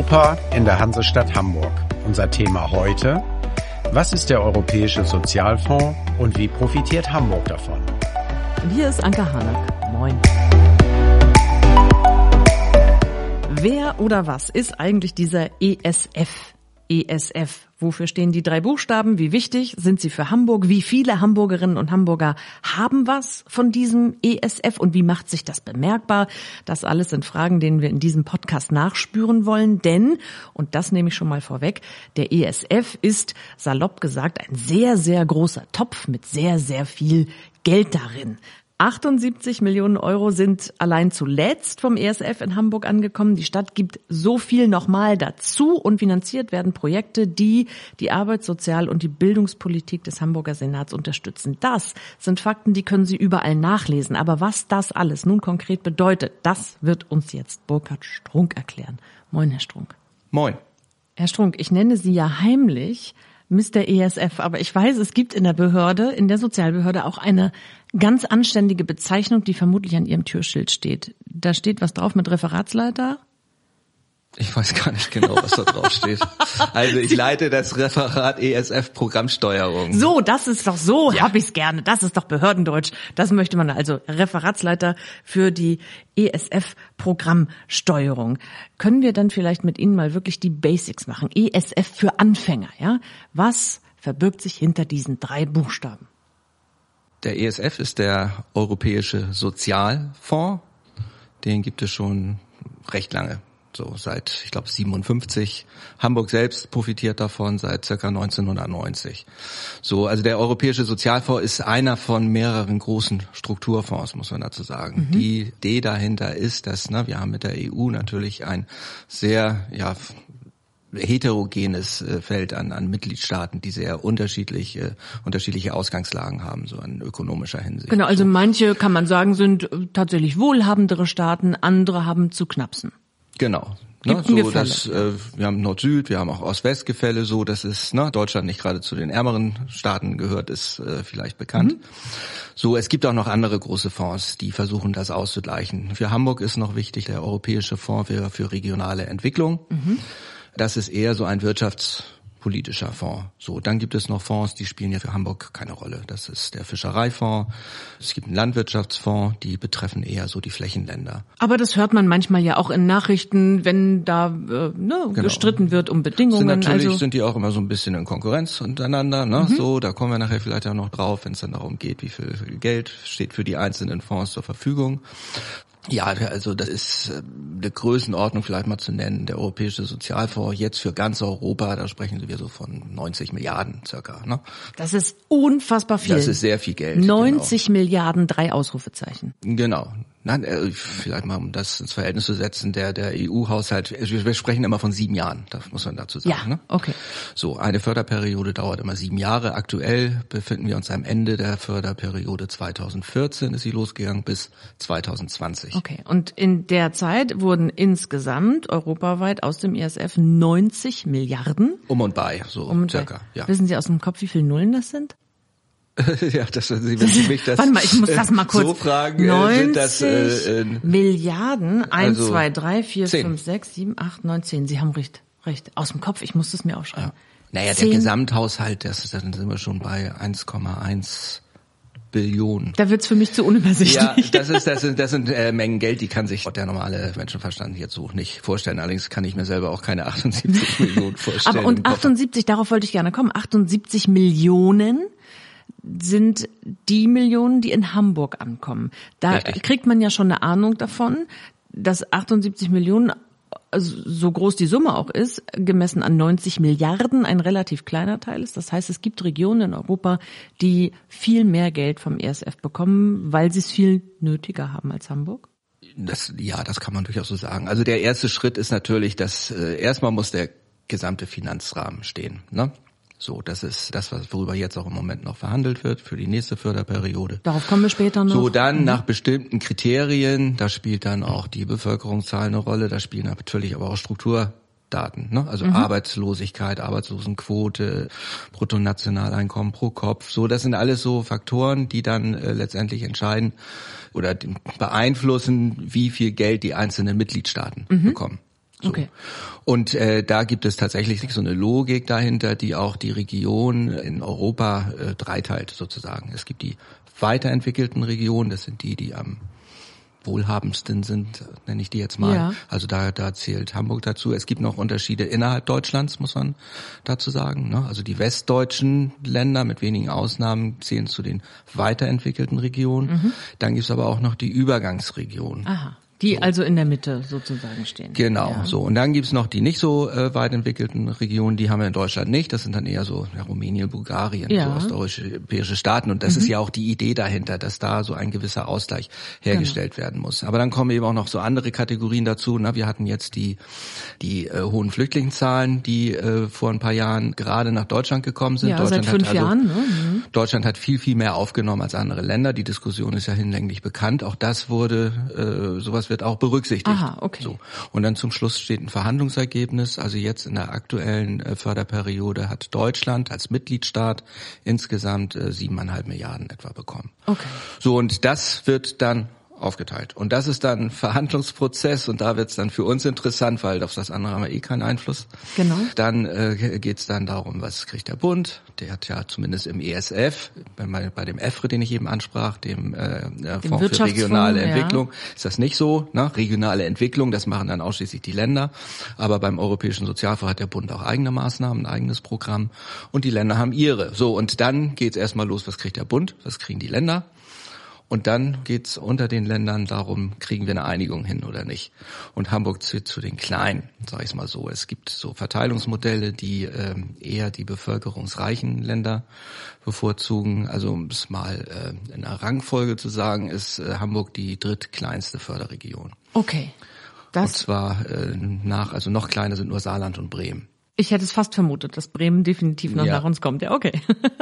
Europa in der Hansestadt Hamburg. Unser Thema heute, was ist der Europäische Sozialfonds und wie profitiert Hamburg davon? Und hier ist Anke Hanak. Moin. Wer oder was ist eigentlich dieser ESF? ESF. Wofür stehen die drei Buchstaben? Wie wichtig sind sie für Hamburg? Wie viele Hamburgerinnen und Hamburger haben was von diesem ESF und wie macht sich das bemerkbar? Das alles sind Fragen, denen wir in diesem Podcast nachspüren wollen, denn, und das nehme ich schon mal vorweg, der ESF ist, salopp gesagt, ein sehr, sehr großer Topf mit sehr, sehr viel Geld darin. 78 Millionen Euro sind allein zuletzt vom ESF in Hamburg angekommen. Die Stadt gibt so viel nochmal dazu und finanziert werden Projekte, die die Arbeits-, Sozial- und die Bildungspolitik des Hamburger Senats unterstützen. Das sind Fakten, die können Sie überall nachlesen. Aber was das alles nun konkret bedeutet, das wird uns jetzt Burkhard Strunk erklären. Moin, Herr Strunk. Moin. Herr Strunk, ich nenne Sie ja heimlich Mr. ESF, aber ich weiß, es gibt in der Behörde, in der Sozialbehörde auch eine ganz anständige Bezeichnung, die vermutlich an Ihrem Türschild steht. Da steht was drauf mit Referatsleiter. Ich weiß gar nicht genau, was da drauf steht. Also ich leite das Referat ESF Programmsteuerung. So, das ist doch so, ja. hab ich's gerne. Das ist doch Behördendeutsch. Das möchte man also Referatsleiter für die ESF Programmsteuerung. Können wir dann vielleicht mit Ihnen mal wirklich die Basics machen? ESF für Anfänger, ja? Was verbirgt sich hinter diesen drei Buchstaben? Der ESF ist der Europäische Sozialfonds. Den gibt es schon recht lange so seit, ich glaube, 57. Hamburg selbst profitiert davon seit circa 1990. So, also der Europäische Sozialfonds ist einer von mehreren großen Strukturfonds, muss man dazu sagen. Mhm. Die Idee dahinter ist, dass, na, wir haben mit der EU natürlich ein sehr, ja, heterogenes äh, Feld an, an Mitgliedstaaten, die sehr unterschiedliche, unterschiedliche Ausgangslagen haben, so in ökonomischer Hinsicht. Genau, also manche kann man sagen, sind tatsächlich wohlhabendere Staaten, andere haben zu knapsen. Genau. Ne, so, dass, äh, wir haben Nord-Süd, wir haben auch Ost-West-Gefälle, so dass es ne, Deutschland nicht gerade zu den ärmeren Staaten gehört, ist äh, vielleicht bekannt. Mhm. So, es gibt auch noch andere große Fonds, die versuchen, das auszugleichen. Für Hamburg ist noch wichtig der Europäische Fonds für, für regionale Entwicklung. Mhm. Das ist eher so ein Wirtschafts politischer Fonds. So, dann gibt es noch Fonds, die spielen ja für Hamburg keine Rolle. Das ist der Fischereifonds. Es gibt einen Landwirtschaftsfonds, die betreffen eher so die Flächenländer. Aber das hört man manchmal ja auch in Nachrichten, wenn da äh, ne, genau. gestritten wird um Bedingungen. Sind natürlich also sind die auch immer so ein bisschen in Konkurrenz untereinander. Ne? Mhm. So, da kommen wir nachher vielleicht auch noch drauf, wenn es dann darum geht, wie viel Geld steht für die einzelnen Fonds zur Verfügung. Ja, also das ist äh, eine Größenordnung vielleicht mal zu nennen. Der Europäische Sozialfonds jetzt für ganz Europa, da sprechen wir so von 90 Milliarden circa. Ne? Das ist unfassbar viel. Das ist sehr viel Geld. 90 genau. Milliarden, drei Ausrufezeichen. Genau. Nein, äh, vielleicht mal um das ins Verhältnis zu setzen, der, der EU-Haushalt, wir sprechen immer von sieben Jahren, das muss man dazu sagen. Ja, ne? okay. So, eine Förderperiode dauert immer sieben Jahre. Aktuell befinden wir uns am Ende der Förderperiode 2014 ist sie losgegangen bis 2020. Okay, und in der Zeit wurden insgesamt europaweit aus dem ISF 90 Milliarden. Um und bei, so um und circa. Bei. Ja. Wissen Sie aus dem Kopf, wie viele Nullen das sind? ja, das, wenn Sie mich das Warte mal, ich muss das mal kurz. so fragen, 90 sind das äh, äh, Milliarden, 1, 2, 3, 4, 5, 6, 7, 8, 9, 10. Sie haben recht, recht. Aus dem Kopf, ich muss das mir aufschreiben. Ja. Naja, 10. der Gesamthaushalt, das ist, dann sind wir schon bei 1,1 Billionen. Da wird's für mich zu unübersichtlich. Ja, das ist das sind das sind äh, Mengen Geld, die kann sich der normale Menschenverstand jetzt so nicht vorstellen. Allerdings kann ich mir selber auch keine 78 Millionen vorstellen. Aber und 78, darauf wollte ich gerne kommen. 78 Millionen sind die Millionen, die in Hamburg ankommen. Da Richtig. kriegt man ja schon eine Ahnung davon, dass 78 Millionen also so groß die Summe auch ist, gemessen an 90 Milliarden ein relativ kleiner Teil ist. Das heißt, es gibt Regionen in Europa, die viel mehr Geld vom ESF bekommen, weil sie es viel nötiger haben als Hamburg. Das, ja, das kann man durchaus so sagen. Also der erste Schritt ist natürlich, dass äh, erstmal muss der gesamte Finanzrahmen stehen. Ne? So, das ist das, worüber jetzt auch im Moment noch verhandelt wird für die nächste Förderperiode. Darauf kommen wir später noch. So, dann mhm. nach bestimmten Kriterien, da spielt dann auch die Bevölkerungszahl eine Rolle, da spielen natürlich aber auch Strukturdaten, ne? also mhm. Arbeitslosigkeit, Arbeitslosenquote, Bruttonationaleinkommen pro Kopf. So, das sind alles so Faktoren, die dann äh, letztendlich entscheiden oder beeinflussen, wie viel Geld die einzelnen Mitgliedstaaten mhm. bekommen. So. Okay. Und äh, da gibt es tatsächlich so eine Logik dahinter, die auch die Region in Europa äh, dreiteilt sozusagen. Es gibt die weiterentwickelten Regionen, das sind die, die am wohlhabendsten sind, nenne ich die jetzt mal. Ja. Also da, da zählt Hamburg dazu. Es gibt noch Unterschiede innerhalb Deutschlands, muss man dazu sagen. Ne? Also die westdeutschen Länder mit wenigen Ausnahmen zählen zu den weiterentwickelten Regionen. Mhm. Dann gibt es aber auch noch die Übergangsregionen. Aha. Die so. also in der Mitte sozusagen stehen. Genau, ja. so. Und dann gibt's noch die nicht so äh, weit entwickelten Regionen, die haben wir in Deutschland nicht. Das sind dann eher so ja, Rumänien, Bulgarien, ja. so osteuropäische Staaten. Und das mhm. ist ja auch die Idee dahinter, dass da so ein gewisser Ausgleich hergestellt genau. werden muss. Aber dann kommen eben auch noch so andere Kategorien dazu. Na, wir hatten jetzt die, die äh, hohen Flüchtlingszahlen, die äh, vor ein paar Jahren gerade nach Deutschland gekommen sind. Ja, Deutschland seit fünf hat also, Jahren. Ne? Mhm. Deutschland hat viel, viel mehr aufgenommen als andere Länder. Die Diskussion ist ja hinlänglich bekannt. Auch das wurde, äh, sowas wird auch berücksichtigt. Aha, okay. So. Und dann zum Schluss steht ein Verhandlungsergebnis. Also jetzt in der aktuellen äh, Förderperiode hat Deutschland als Mitgliedstaat insgesamt äh, siebeneinhalb Milliarden etwa bekommen. Okay. So, und das wird dann aufgeteilt. Und das ist dann Verhandlungsprozess und da wird es dann für uns interessant, weil auf das andere haben wir eh keinen Einfluss. Genau. Dann äh, geht es dann darum, was kriegt der Bund? Der hat ja zumindest im ESF, bei, bei dem EFRE, den ich eben ansprach, dem, äh, dem Fonds für regionale Entwicklung, ja. ist das nicht so. Ne? Regionale Entwicklung, das machen dann ausschließlich die Länder. Aber beim Europäischen Sozialfonds hat der Bund auch eigene Maßnahmen, ein eigenes Programm und die Länder haben ihre. So, und dann geht es erstmal los, was kriegt der Bund, was kriegen die Länder? Und dann geht's unter den Ländern darum, kriegen wir eine Einigung hin oder nicht. Und Hamburg zählt zu den Kleinen, sage ich mal so. Es gibt so Verteilungsmodelle, die ähm, eher die bevölkerungsreichen Länder bevorzugen. Also um es mal äh, in einer Rangfolge zu sagen, ist äh, Hamburg die drittkleinste Förderregion. Okay. Das und zwar äh, nach, also noch kleiner sind nur Saarland und Bremen. Ich hätte es fast vermutet, dass Bremen definitiv noch ja. nach uns kommt. Ja, okay.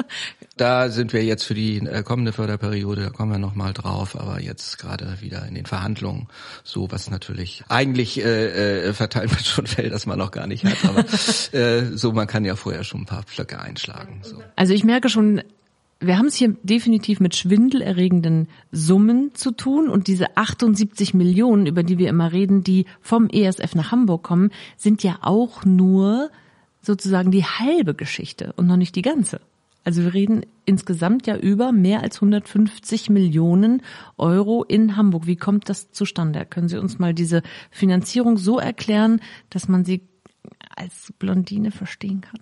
da sind wir jetzt für die äh, kommende Förderperiode, da kommen wir nochmal drauf, aber jetzt gerade wieder in den Verhandlungen, so was natürlich eigentlich äh, äh, verteilt wird schon Fell, das man noch gar nicht hat, aber äh, so man kann ja vorher schon ein paar Pflöcke einschlagen. So. Also ich merke schon, wir haben es hier definitiv mit schwindelerregenden Summen zu tun und diese 78 Millionen, über die wir immer reden, die vom ESF nach Hamburg kommen, sind ja auch nur sozusagen die halbe Geschichte und noch nicht die ganze. Also wir reden insgesamt ja über mehr als 150 Millionen Euro in Hamburg. Wie kommt das zustande? Können Sie uns mal diese Finanzierung so erklären, dass man sie als Blondine verstehen kann?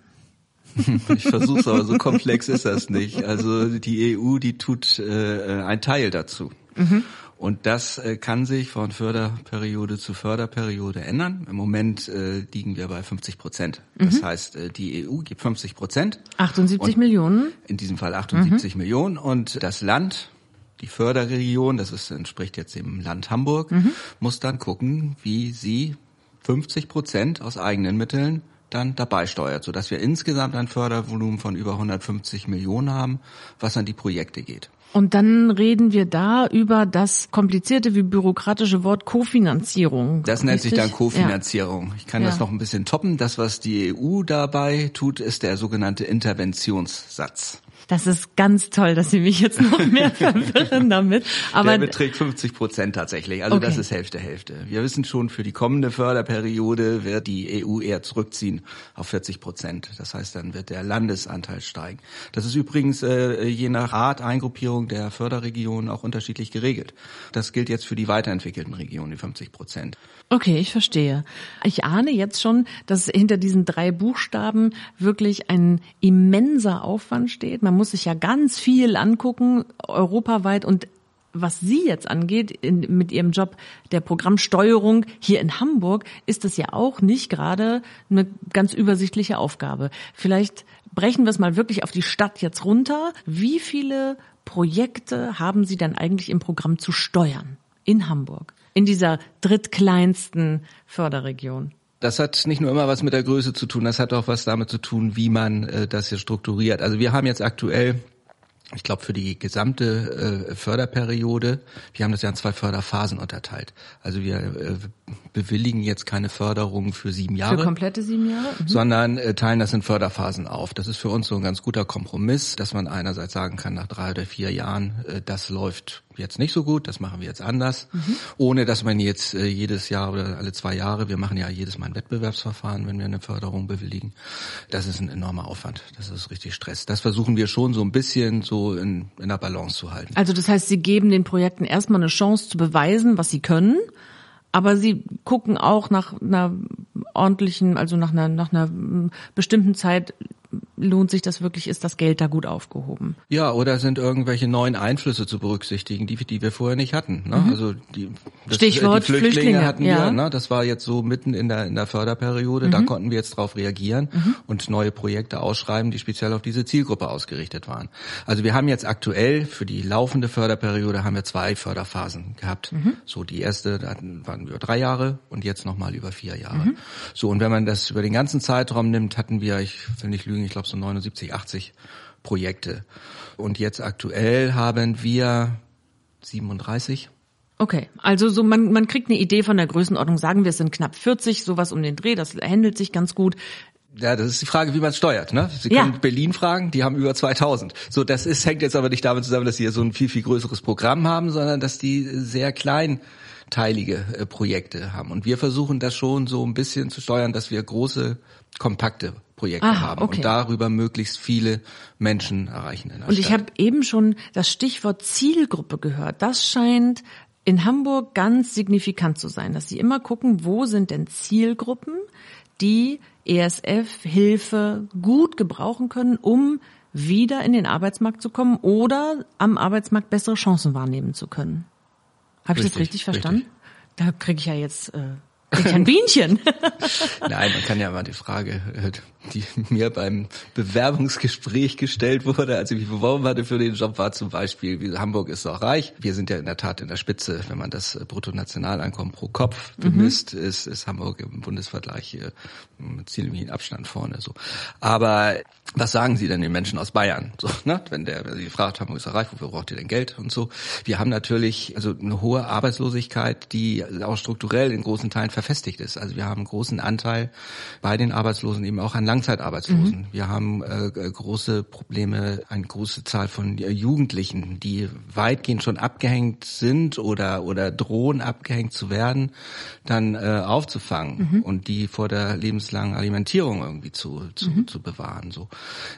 Ich versuche aber so komplex ist das nicht. Also die EU, die tut äh, ein Teil dazu. Mhm. Und das äh, kann sich von Förderperiode zu Förderperiode ändern. Im Moment äh, liegen wir bei 50 Prozent. Das mhm. heißt, äh, die EU gibt 50 Prozent. 78 Millionen? In diesem Fall 78 mhm. Millionen. Und das Land, die Förderregion, das ist, entspricht jetzt dem Land Hamburg, mhm. muss dann gucken, wie sie 50 Prozent aus eigenen Mitteln dann dabei steuert, sodass wir insgesamt ein Fördervolumen von über 150 Millionen haben, was an die Projekte geht. Und dann reden wir da über das komplizierte wie bürokratische Wort Kofinanzierung. Das nennt richtig? sich dann Kofinanzierung. Ja. Ich kann ja. das noch ein bisschen toppen. Das, was die EU dabei tut, ist der sogenannte Interventionssatz. Das ist ganz toll, dass Sie mich jetzt noch mehr verwirren damit. Aber Der beträgt 50 Prozent tatsächlich. Also okay. das ist Hälfte, Hälfte. Wir wissen schon, für die kommende Förderperiode wird die EU eher zurückziehen auf 40 Prozent. Das heißt, dann wird der Landesanteil steigen. Das ist übrigens äh, je nach Art, Eingruppierung der Förderregionen auch unterschiedlich geregelt. Das gilt jetzt für die weiterentwickelten Regionen, die 50 Prozent. Okay, ich verstehe. Ich ahne jetzt schon, dass hinter diesen drei Buchstaben wirklich ein immenser Aufwand steht. Man muss sich ja ganz viel angucken, europaweit und was Sie jetzt angeht, in, mit Ihrem Job der Programmsteuerung hier in Hamburg, ist das ja auch nicht gerade eine ganz übersichtliche Aufgabe. Vielleicht brechen wir es mal wirklich auf die Stadt jetzt runter. Wie viele Projekte haben Sie dann eigentlich im Programm zu steuern in Hamburg? In dieser drittkleinsten Förderregion? Das hat nicht nur immer was mit der Größe zu tun, das hat auch was damit zu tun, wie man äh, das hier strukturiert. Also wir haben jetzt aktuell ich glaube, für die gesamte äh, Förderperiode, wir haben das ja in zwei Förderphasen unterteilt. Also wir äh, bewilligen jetzt keine Förderung für sieben Jahre. Für komplette sieben Jahre? Mhm. Sondern äh, teilen das in Förderphasen auf. Das ist für uns so ein ganz guter Kompromiss, dass man einerseits sagen kann, nach drei oder vier Jahren, äh, das läuft jetzt nicht so gut, das machen wir jetzt anders, mhm. ohne dass man jetzt äh, jedes Jahr oder alle zwei Jahre, wir machen ja jedes Mal ein Wettbewerbsverfahren, wenn wir eine Förderung bewilligen. Das ist ein enormer Aufwand, das ist richtig Stress. Das versuchen wir schon so ein bisschen so in, in der Balance zu halten. Also das heißt, Sie geben den Projekten erstmal eine Chance zu beweisen, was sie können aber sie gucken auch nach einer ordentlichen, also nach einer, nach einer bestimmten Zeit lohnt sich das wirklich, ist das Geld da gut aufgehoben? Ja, oder sind irgendwelche neuen Einflüsse zu berücksichtigen, die, die wir vorher nicht hatten. Ne? Mhm. Also die, das, Stichwort die Flüchtlinge, Flüchtlinge hatten ja. wir, ne? das war jetzt so mitten in der, in der Förderperiode, mhm. da konnten wir jetzt drauf reagieren mhm. und neue Projekte ausschreiben, die speziell auf diese Zielgruppe ausgerichtet waren. Also wir haben jetzt aktuell für die laufende Förderperiode haben wir zwei Förderphasen gehabt. Mhm. So die erste, da waren wir drei Jahre und jetzt nochmal über vier Jahre. Mhm. So und wenn man das über den ganzen Zeitraum nimmt, hatten wir, ich will nicht lügen, ich glaube so 79, 80 Projekte. Und jetzt aktuell haben wir 37. Okay, also so man, man kriegt eine Idee von der Größenordnung. Sagen wir, es sind knapp 40, sowas um den Dreh, das händelt sich ganz gut. Ja, das ist die Frage, wie man es steuert. Ne? Sie können ja. Berlin fragen, die haben über 2000. So, das ist hängt jetzt aber nicht damit zusammen, dass sie so ein viel viel größeres Programm haben, sondern dass die sehr kleinteilige äh, Projekte haben. Und wir versuchen das schon so ein bisschen zu steuern, dass wir große, kompakte Projekte ah, haben okay. und darüber möglichst viele Menschen erreichen. In der und ich habe eben schon das Stichwort Zielgruppe gehört. Das scheint in Hamburg ganz signifikant zu sein, dass sie immer gucken, wo sind denn Zielgruppen, die ESF-Hilfe gut gebrauchen können, um wieder in den Arbeitsmarkt zu kommen oder am Arbeitsmarkt bessere Chancen wahrnehmen zu können. Habe ich das richtig verstanden? Richtig. Da kriege ich ja jetzt äh, ein Bienchen. Nein, man kann ja mal die Frage, äh, die mir beim Bewerbungsgespräch gestellt wurde, als ich mich beworben hatte für den Job, war zum Beispiel, wie Hamburg ist auch reich. Wir sind ja in der Tat in der Spitze, wenn man das Bruttonationaleinkommen pro Kopf mhm. bemisst, mhm. ist, ist Hamburg im Bundesvergleich mit ziemlichen Abstand vorne. So, aber was sagen Sie denn den Menschen aus Bayern? So, ne? Wenn der, wenn Sie fragt, Hamburg ist reich, wofür braucht ihr denn Geld und so? Wir haben natürlich also eine hohe Arbeitslosigkeit, die auch strukturell in großen Teilen verfestigt ist. Also wir haben einen großen Anteil bei den Arbeitslosen eben auch an Langzeitarbeitslosen. Mhm. Wir haben äh, große Probleme, eine große Zahl von äh, Jugendlichen, die weitgehend schon abgehängt sind oder oder drohen abgehängt zu werden, dann äh, aufzufangen mhm. und die vor der lebenslangen Alimentierung irgendwie zu zu, mhm. zu bewahren. So,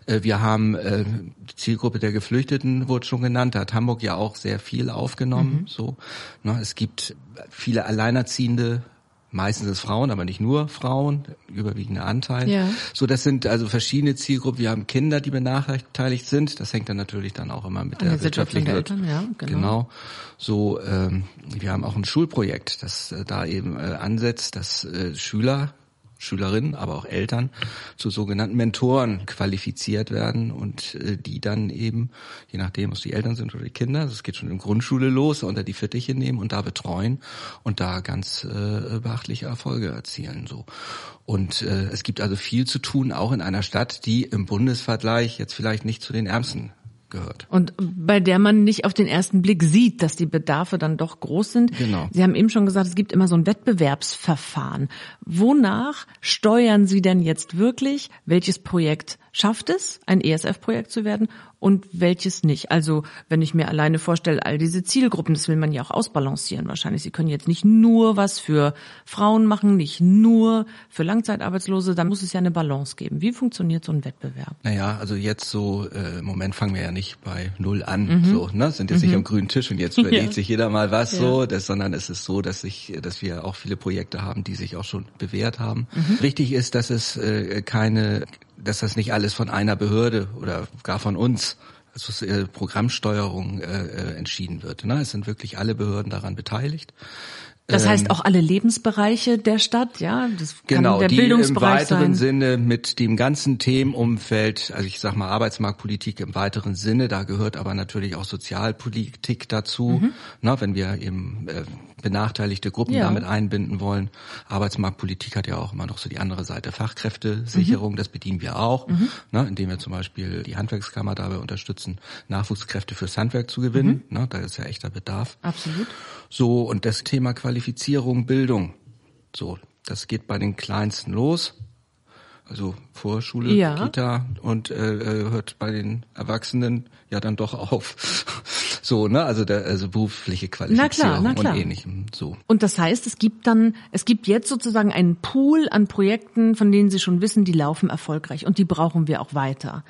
äh, wir haben äh, die Zielgruppe der Geflüchteten wurde schon genannt. Da hat Hamburg ja auch sehr viel aufgenommen. Mhm. So, ne, es gibt viele Alleinerziehende Meistens ist Frauen, aber nicht nur Frauen, überwiegender Anteil. Ja. So, das sind also verschiedene Zielgruppen. Wir haben Kinder, die benachteiligt sind. Das hängt dann natürlich dann auch immer mit An der wirtschaftlichen der Eltern, ja, genau. genau. So, ähm, wir haben auch ein Schulprojekt, das äh, da eben äh, ansetzt, dass äh, Schüler Schülerinnen, aber auch Eltern zu sogenannten Mentoren qualifiziert werden und äh, die dann eben, je nachdem, was die Eltern sind oder die Kinder, das geht schon in Grundschule los, unter die Fittiche nehmen und da betreuen und da ganz äh, beachtliche Erfolge erzielen. So. Und äh, es gibt also viel zu tun, auch in einer Stadt, die im Bundesvergleich jetzt vielleicht nicht zu den ärmsten gehört. Und bei der man nicht auf den ersten Blick sieht, dass die Bedarfe dann doch groß sind. Genau. Sie haben eben schon gesagt, es gibt immer so ein Wettbewerbsverfahren. Wonach steuern Sie denn jetzt wirklich, welches Projekt schafft es, ein ESF-Projekt zu werden und welches nicht. Also wenn ich mir alleine vorstelle, all diese Zielgruppen, das will man ja auch ausbalancieren wahrscheinlich. Sie können jetzt nicht nur was für Frauen machen, nicht nur für Langzeitarbeitslose, da muss es ja eine Balance geben. Wie funktioniert so ein Wettbewerb? Naja, also jetzt so, äh, im Moment fangen wir ja nicht bei Null an, mhm. so, ne? sind jetzt mhm. nicht am grünen Tisch und jetzt überlegt ja. sich jeder mal was ja. so, das, sondern es ist so, dass ich, dass wir auch viele Projekte haben, die sich auch schon bewährt haben. Mhm. Wichtig ist, dass es äh, keine dass das nicht alles von einer Behörde oder gar von uns also Programmsteuerung äh, äh, entschieden wird. Ne? Es sind wirklich alle Behörden daran beteiligt. Das heißt ähm, auch alle Lebensbereiche der Stadt, ja? Das kann genau, der die Bildungsbereich im weiteren sein. Sinne mit dem ganzen Themenumfeld, also ich sag mal Arbeitsmarktpolitik im weiteren Sinne, da gehört aber natürlich auch Sozialpolitik dazu, mhm. na, wenn wir eben äh, benachteiligte Gruppen ja. damit einbinden wollen. Arbeitsmarktpolitik hat ja auch immer noch so die andere Seite Fachkräftesicherung, mhm. das bedienen wir auch, mhm. na, indem wir zum Beispiel die Handwerkskammer dabei unterstützen, Nachwuchskräfte fürs Handwerk zu gewinnen. Mhm. Na, da ist ja echter Bedarf. Absolut. So, und das Thema Qualifizierung, Bildung. So, das geht bei den Kleinsten los. Also Vorschule, ja. Kita und äh, äh hört bei den Erwachsenen ja dann doch auf. So, ne, also der, also berufliche Qualifizierung na klar, na klar. und ähnlichem. So. Und das heißt, es gibt dann, es gibt jetzt sozusagen einen Pool an Projekten, von denen Sie schon wissen, die laufen erfolgreich und die brauchen wir auch weiter.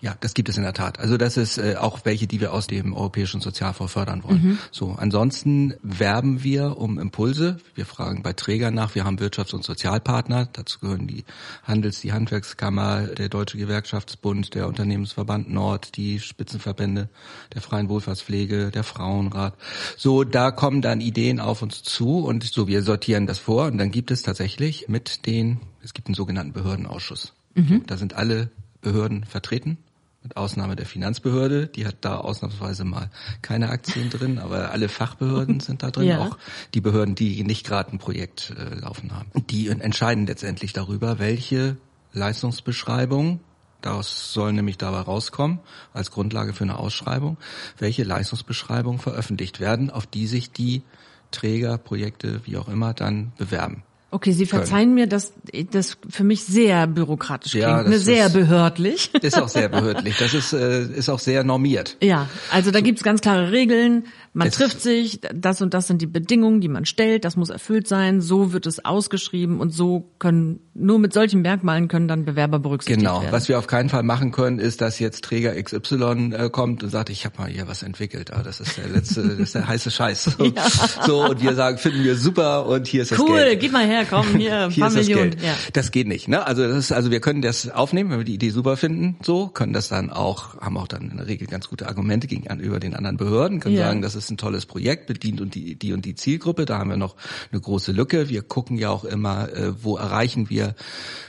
Ja, das gibt es in der Tat. Also das ist äh, auch welche, die wir aus dem Europäischen Sozialfonds fördern wollen. Mhm. So, ansonsten werben wir um Impulse. Wir fragen bei Trägern nach. Wir haben Wirtschafts- und Sozialpartner. Dazu gehören die Handels-, die Handwerkskammer, der Deutsche Gewerkschaftsbund, der Unternehmensverband Nord, die Spitzenverbände der Freien Wohlfahrtspflege, der Frauenrat. So, da kommen dann Ideen auf uns zu und so, wir sortieren das vor und dann gibt es tatsächlich mit den, es gibt einen sogenannten Behördenausschuss. Mhm. Da sind alle Behörden vertreten mit Ausnahme der Finanzbehörde, die hat da ausnahmsweise mal keine Aktien drin, aber alle Fachbehörden sind da drin, ja. auch die Behörden, die nicht gerade ein Projekt äh, laufen haben. Die entscheiden letztendlich darüber, welche Leistungsbeschreibung Daraus soll nämlich dabei rauskommen, als Grundlage für eine Ausschreibung, welche Leistungsbeschreibungen veröffentlicht werden, auf die sich die Träger, Projekte, wie auch immer, dann bewerben. Okay, Sie verzeihen können. mir, dass das für mich sehr bürokratisch klingt, ja, ne? sehr ist, behördlich. Ist auch sehr behördlich. Das ist äh, ist auch sehr normiert. Ja, also da so. gibt's ganz klare Regeln. Man trifft sich, das und das sind die Bedingungen, die man stellt, das muss erfüllt sein, so wird es ausgeschrieben und so können, nur mit solchen Merkmalen können dann Bewerber berücksichtigt genau. werden. Genau, was wir auf keinen Fall machen können, ist, dass jetzt Träger XY äh, kommt und sagt, ich habe mal hier was entwickelt, aber das ist der letzte, das ist der heiße Scheiß. Ja. So, und wir sagen, finden wir super und hier ist das cool, Geld. Cool, gib mal her, komm, hier, ein hier paar Millionen. Das, ja. das geht nicht, ne? Also das ist, also wir können das aufnehmen, wenn wir die Idee super finden, so, können das dann auch, haben auch dann in der Regel ganz gute Argumente gegenüber den anderen Behörden, können ja. sagen, das ist ein tolles Projekt, bedient und die, die und die Zielgruppe. Da haben wir noch eine große Lücke. Wir gucken ja auch immer, äh, wo erreichen wir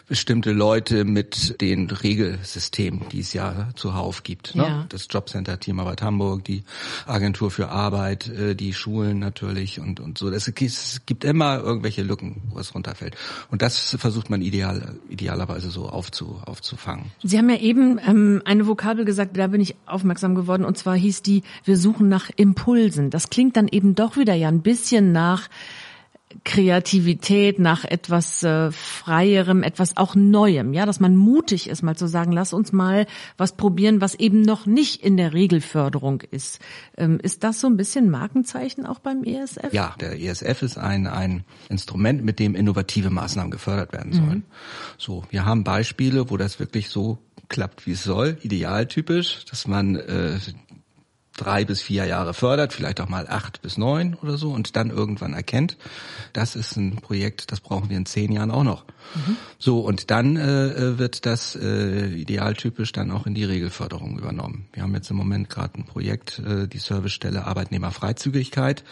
bestimmte Leute mit den Regelsystemen, die es ja zuhauf gibt. Ne? Ja. Das Jobcenter Team Arbeit Hamburg, die Agentur für Arbeit, äh, die Schulen natürlich und, und so. Es gibt immer irgendwelche Lücken, wo es runterfällt. Und das versucht man ideal, idealerweise so aufzu, aufzufangen. Sie haben ja eben ähm, eine Vokabel gesagt, da bin ich aufmerksam geworden, und zwar hieß die, wir suchen nach Impulsen. Das klingt dann eben doch wieder ja ein bisschen nach Kreativität, nach etwas äh, freierem, etwas auch Neuem, ja, dass man mutig ist, mal zu sagen, lass uns mal was probieren, was eben noch nicht in der Regelförderung ist. Ähm, ist das so ein bisschen Markenzeichen auch beim ESF? Ja, der ESF ist ein, ein Instrument, mit dem innovative Maßnahmen gefördert werden sollen. Mhm. So, wir haben Beispiele, wo das wirklich so klappt, wie es soll, idealtypisch, dass man äh, drei bis vier Jahre fördert, vielleicht auch mal acht bis neun oder so und dann irgendwann erkennt, das ist ein Projekt, das brauchen wir in zehn Jahren auch noch. Mhm. So, und dann äh, wird das äh, idealtypisch dann auch in die Regelförderung übernommen. Wir haben jetzt im Moment gerade ein Projekt, äh, die Servicestelle Arbeitnehmerfreizügigkeit,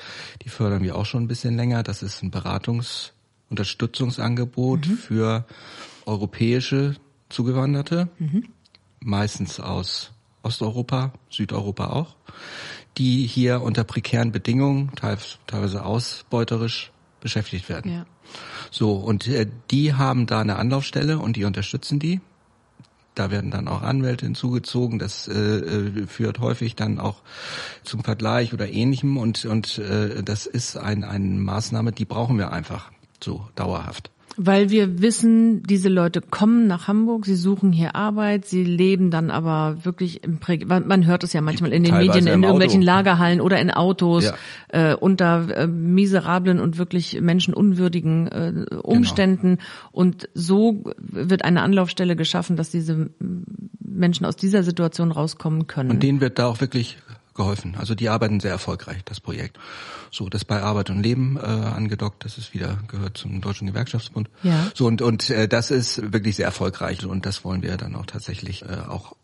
die fördern wir auch schon ein bisschen länger. Das ist ein Beratungsunterstützungsangebot mhm. für europäische Zugewanderte, mhm. meistens aus Osteuropa, Südeuropa auch, die hier unter prekären Bedingungen, teilweise ausbeuterisch beschäftigt werden. Ja. So, und äh, die haben da eine Anlaufstelle und die unterstützen die. Da werden dann auch Anwälte hinzugezogen. Das äh, äh führt häufig dann auch zum Vergleich oder ähnlichem. Und, und äh, das ist ein, eine Maßnahme, die brauchen wir einfach so dauerhaft. Weil wir wissen, diese Leute kommen nach Hamburg, sie suchen hier Arbeit, sie leben dann aber wirklich im Prä man hört es ja manchmal in den Teilweise Medien, in irgendwelchen Auto. Lagerhallen oder in Autos, ja. äh, unter äh, miserablen und wirklich menschenunwürdigen äh, Umständen. Genau. Und so wird eine Anlaufstelle geschaffen, dass diese Menschen aus dieser Situation rauskommen können. Und denen wird da auch wirklich geholfen. Also die arbeiten sehr erfolgreich, das Projekt. So, das bei Arbeit und Leben äh, angedockt, das ist wieder gehört zum Deutschen Gewerkschaftsbund. Ja. So und und äh, das ist wirklich sehr erfolgreich und das wollen wir dann auch tatsächlich äh, auch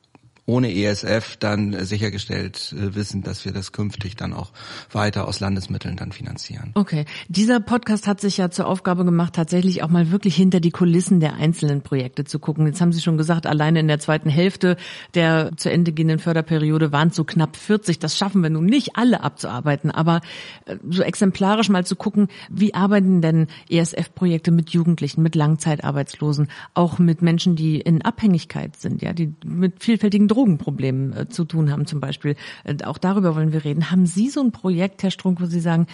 ohne ESF dann äh, sichergestellt äh, wissen, dass wir das künftig dann auch weiter aus Landesmitteln dann finanzieren. Okay. Dieser Podcast hat sich ja zur Aufgabe gemacht, tatsächlich auch mal wirklich hinter die Kulissen der einzelnen Projekte zu gucken. Jetzt haben Sie schon gesagt, alleine in der zweiten Hälfte der zu Ende gehenden Förderperiode waren es so knapp 40. Das schaffen wir nun nicht alle abzuarbeiten, aber äh, so exemplarisch mal zu gucken, wie arbeiten denn ESF-Projekte mit Jugendlichen, mit Langzeitarbeitslosen, auch mit Menschen, die in Abhängigkeit sind, ja, die mit vielfältigen Drogenproblemen äh, zu tun haben zum Beispiel. Äh, auch darüber wollen wir reden. Haben Sie so ein Projekt, Herr Strunk, wo Sie sagen,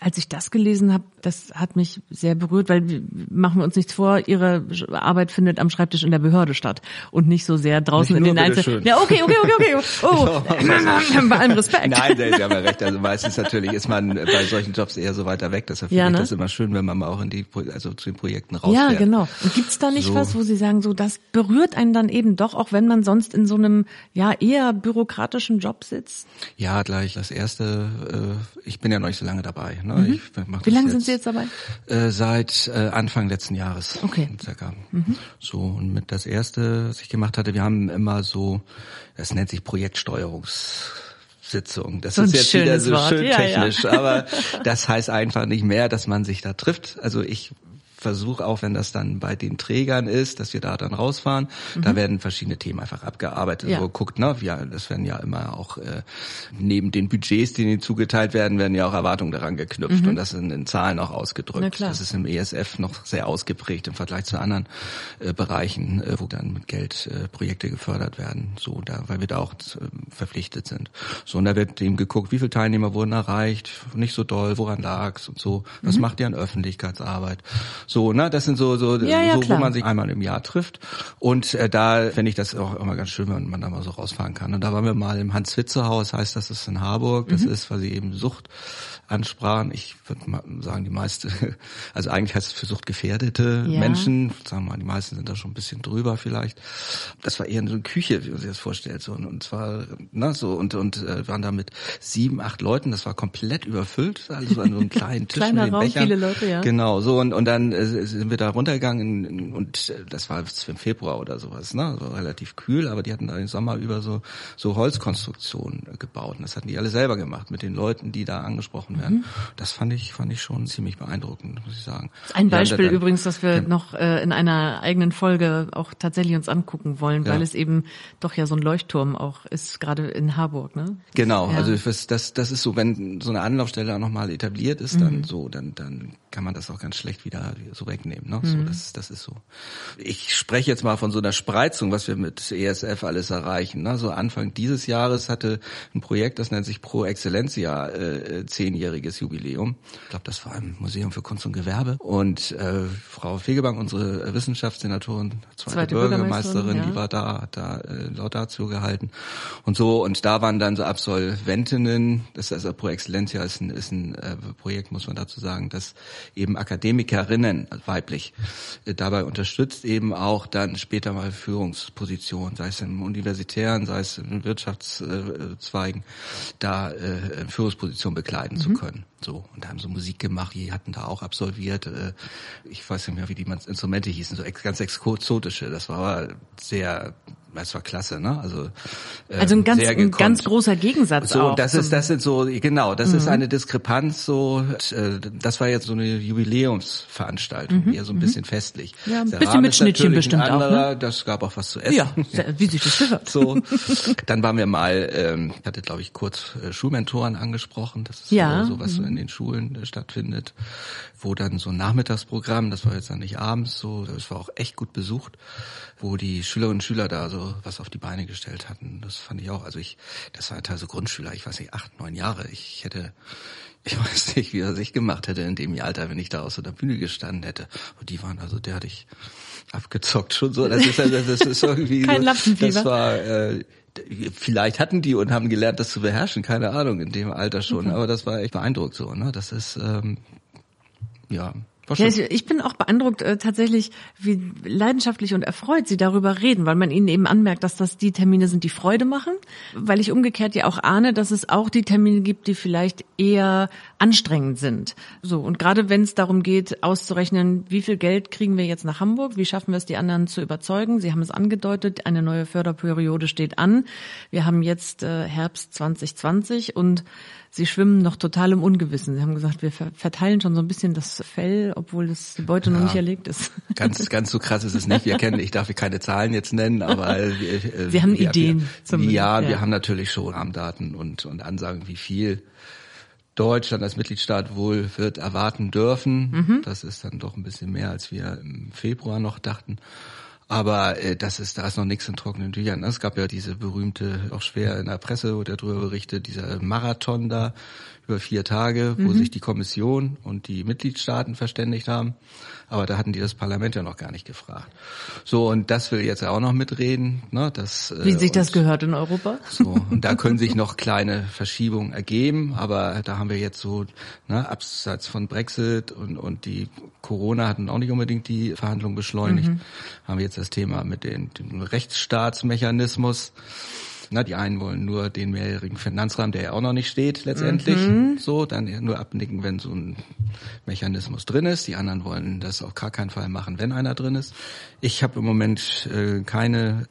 als ich das gelesen habe, das hat mich sehr berührt, weil machen wir uns nichts vor, Ihre Arbeit findet am Schreibtisch in der Behörde statt und nicht so sehr draußen nicht in den Einzelnen. Ja, okay, okay, okay, okay. Oh, bei allem Respekt. Nein, Sie haben ja recht. Also meistens natürlich ist man bei solchen Jobs eher so weiter weg. Deshalb finde ja, ne? ich das immer schön, wenn man mal auch in die, also zu den Projekten rausfährt. Ja, genau. Und gibt's da nicht so. was, wo Sie sagen, so das berührt einen dann eben doch, auch wenn man sonst in so einem ja eher bürokratischen Job sitzt? Ja, gleich. Das erste, äh, ich bin ja noch nicht so lange dabei. Ne? Mhm. Wie lange sind Sie jetzt dabei? Äh, seit äh, Anfang letzten Jahres. Okay. Circa. Mhm. So, und mit das erste, was ich gemacht hatte, wir haben immer so, das nennt sich Projektsteuerungs Sitzung. Das so ist jetzt wieder so Wort. schön ja, technisch, ja. aber das heißt einfach nicht mehr, dass man sich da trifft. Also ich versuche auch, wenn das dann bei den Trägern ist, dass wir da dann rausfahren. Mhm. Da werden verschiedene Themen einfach abgearbeitet. Ja. So guckt, ne, ja, das werden ja immer auch äh, neben den Budgets, die ihnen zugeteilt werden, werden ja auch Erwartungen daran geknüpft mhm. und das in, in Zahlen auch ausgedrückt. Das ist im ESF noch sehr ausgeprägt im Vergleich zu anderen äh, Bereichen, äh, wo dann mit Geld äh, Projekte gefördert werden. So, da, weil wir da auch äh, verpflichtet sind. So, und da wird eben geguckt, wie viele Teilnehmer wurden erreicht, nicht so doll, woran lag's und so. Was mhm. macht ihr an Öffentlichkeitsarbeit? So, ne, das sind so so, ja, ja, so wo man sich einmal im Jahr trifft. Und äh, da finde ich das auch immer ganz schön, wenn man da mal so rausfahren kann. Und da waren wir mal im Hans-Witze-Haus, heißt das ist in Harburg. Das mhm. ist quasi eben Sucht ansprachen. Ich würde mal sagen, die meiste, also eigentlich heißt es für suchtgefährdete ja. Menschen, sagen wir mal, die meisten sind da schon ein bisschen drüber vielleicht. Das war eher so eine Küche, wie man sich das vorstellt. So. Und zwar, na, so, und, und äh, waren da mit sieben, acht Leuten, das war komplett überfüllt, also an so einem kleinen Tisch Kleiner mit den Raum, Bechern. viele Leute, ja. Genau, so, und, und dann äh, sind wir da runtergegangen und äh, das war im Februar oder sowas, ne? So relativ kühl, aber die hatten da den Sommer über so, so Holzkonstruktionen gebaut. Und das hatten die alle selber gemacht mit den Leuten, die da angesprochen werden. Mhm. Das fand ich, fand ich schon ziemlich beeindruckend, muss ich sagen. Ein Beispiel ja, dann, übrigens, das wir ja. noch äh, in einer eigenen Folge auch tatsächlich uns angucken wollen, ja. weil es eben doch ja so ein Leuchtturm auch ist, gerade in Harburg, ne? Genau, also das, das ist so, wenn so eine Anlaufstelle nochmal etabliert ist, dann mhm. so, dann, dann kann man das auch ganz schlecht wieder so wegnehmen. Ne? Mhm. So, das, das ist so. Ich spreche jetzt mal von so einer Spreizung, was wir mit ESF alles erreichen. Ne? So Anfang dieses Jahres hatte ein Projekt, das nennt sich Pro Excellencia, äh, zehnjähriges Jubiläum. Ich glaube, das war im Museum für Kunst und Gewerbe. Und äh, Frau Fegebank, unsere Wissenschaftssenatorin, zweite, zweite Bürgermeisterin, ja. die war da, hat da äh, Laudatio gehalten und so. Und da waren dann so Absolventinnen, das ist also Pro Excellencia ist ein, ist ein äh, Projekt, muss man dazu sagen, das eben Akademikerinnen, weiblich, äh, dabei unterstützt, eben auch dann später mal Führungspositionen, sei es im universitären, sei es in Wirtschaftszweigen, da äh, Führungspositionen bekleiden mhm. zu können. So, und haben so Musik gemacht, die hatten da auch absolviert. Äh, ich weiß nicht mehr, wie die Instrumente hießen, so ganz exotische. Das war sehr das war klasse, ne? Also, äh, also ein ganz, ein ganz großer Gegensatz so, auch. Das ist, das sind so, genau, das mhm. ist eine Diskrepanz so, äh, das war jetzt so eine Jubiläumsveranstaltung, mhm. eher so ein mhm. bisschen festlich. Ja, ein bisschen mit Schnittchen bestimmt anderer, auch, ne? Das gab auch was zu essen. Ja, wie sich das gehört. So, dann waren wir mal, ähm, ich hatte glaube ich kurz äh, Schulmentoren angesprochen, das ist ja. so, was so mhm. in den Schulen äh, stattfindet, wo dann so ein Nachmittagsprogramm, das war jetzt dann nicht abends so, das war auch echt gut besucht, wo die Schülerinnen und Schüler da so was auf die Beine gestellt hatten. Das fand ich auch. Also ich, das war teilweise Grundschüler, ich weiß nicht, acht, neun Jahre. Ich hätte, ich weiß nicht, wie er sich gemacht hätte in dem Alter, wenn ich da aus so der Bühne gestanden hätte. Und die waren also derartig abgezockt schon so. Das ist, das ist irgendwie, Kein Lappenfieber. das war, äh, vielleicht hatten die und haben gelernt, das zu beherrschen, keine Ahnung, in dem Alter schon. Okay. Aber das war echt beeindruckt so, ne? Das ist, ähm, ja, ja, ich, ich bin auch beeindruckt äh, tatsächlich, wie leidenschaftlich und erfreut Sie darüber reden, weil man Ihnen eben anmerkt, dass das die Termine sind, die Freude machen, weil ich umgekehrt ja auch ahne, dass es auch die Termine gibt, die vielleicht eher anstrengend sind. So und gerade wenn es darum geht, auszurechnen, wie viel Geld kriegen wir jetzt nach Hamburg, wie schaffen wir es, die anderen zu überzeugen? Sie haben es angedeutet, eine neue Förderperiode steht an. Wir haben jetzt äh, Herbst 2020 und Sie schwimmen noch total im Ungewissen. Sie haben gesagt, wir verteilen schon so ein bisschen das Fell, obwohl das die Beute ja, noch nicht erlegt ist. Ganz, ganz so krass ist es nicht. Wir kennen, ich darf keine Zahlen jetzt nennen, aber wir, äh, Sie haben wir, Ideen. Wir, ja, ja, wir haben natürlich schon Rahmendaten und, und Ansagen, wie viel Deutschland als Mitgliedstaat wohl wird erwarten dürfen. Mhm. Das ist dann doch ein bisschen mehr, als wir im Februar noch dachten. Aber äh, das ist, da ist noch nichts in trockenen Tüchern. Es gab ja diese berühmte, auch schwer in der Presse wurde darüber berichtet, dieser Marathon da über vier Tage, wo mhm. sich die Kommission und die Mitgliedstaaten verständigt haben. Aber da hatten die das Parlament ja noch gar nicht gefragt. So, und das will jetzt auch noch mitreden. Ne, das, äh, Wie sich das gehört in Europa? So, und da können sich noch kleine Verschiebungen ergeben, aber da haben wir jetzt so, ne, abseits von Brexit und, und die Corona hatten auch nicht unbedingt die Verhandlungen beschleunigt, mhm. haben wir jetzt das Thema mit den, dem Rechtsstaatsmechanismus. Na, die einen wollen nur den mehrjährigen Finanzrahmen, der ja auch noch nicht steht letztendlich, mhm. so, dann nur abnicken, wenn so ein Mechanismus drin ist. Die anderen wollen das auf gar keinen Fall machen, wenn einer drin ist. Ich habe im Moment äh, keine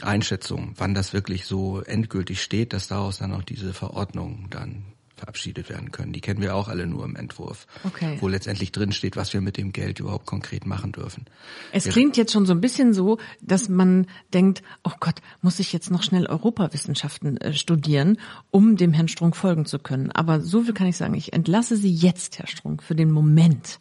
Einschätzung, wann das wirklich so endgültig steht, dass daraus dann auch diese Verordnung dann verabschiedet werden können. Die kennen wir auch alle nur im Entwurf, okay. wo letztendlich drin steht, was wir mit dem Geld überhaupt konkret machen dürfen. Es klingt jetzt schon so ein bisschen so, dass man denkt, oh Gott, muss ich jetzt noch schnell Europawissenschaften äh, studieren, um dem Herrn Strunk folgen zu können. Aber so viel kann ich sagen, ich entlasse Sie jetzt, Herr Strunk, für den Moment,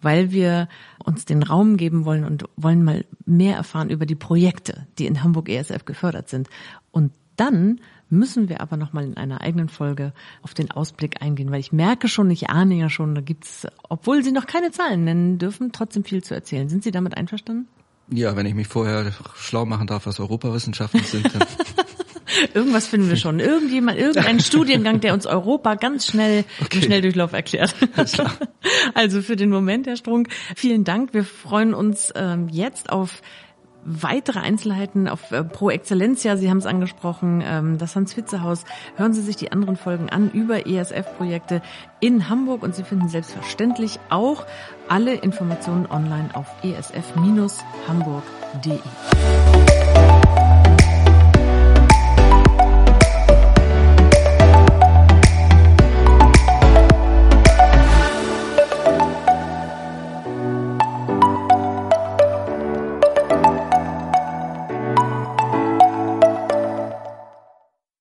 weil wir uns den Raum geben wollen und wollen mal mehr erfahren über die Projekte, die in Hamburg ESF gefördert sind. Und dann müssen wir aber nochmal in einer eigenen Folge auf den Ausblick eingehen, weil ich merke schon, ich ahne ja schon, da gibt's, obwohl Sie noch keine Zahlen nennen dürfen, trotzdem viel zu erzählen. Sind Sie damit einverstanden? Ja, wenn ich mich vorher schlau machen darf, was Europawissenschaften sind. Irgendwas finden wir schon. Irgendjemand, irgendein Studiengang, der uns Europa ganz schnell okay. im Schnelldurchlauf erklärt. Also für den Moment, Herr Strunk, vielen Dank. Wir freuen uns ähm, jetzt auf weitere Einzelheiten auf äh, Pro Excellencia, Sie haben es angesprochen, ähm, das Hans-Fitze-Haus. Hören Sie sich die anderen Folgen an über ESF-Projekte in Hamburg und Sie finden selbstverständlich auch alle Informationen online auf esf-hamburg.de.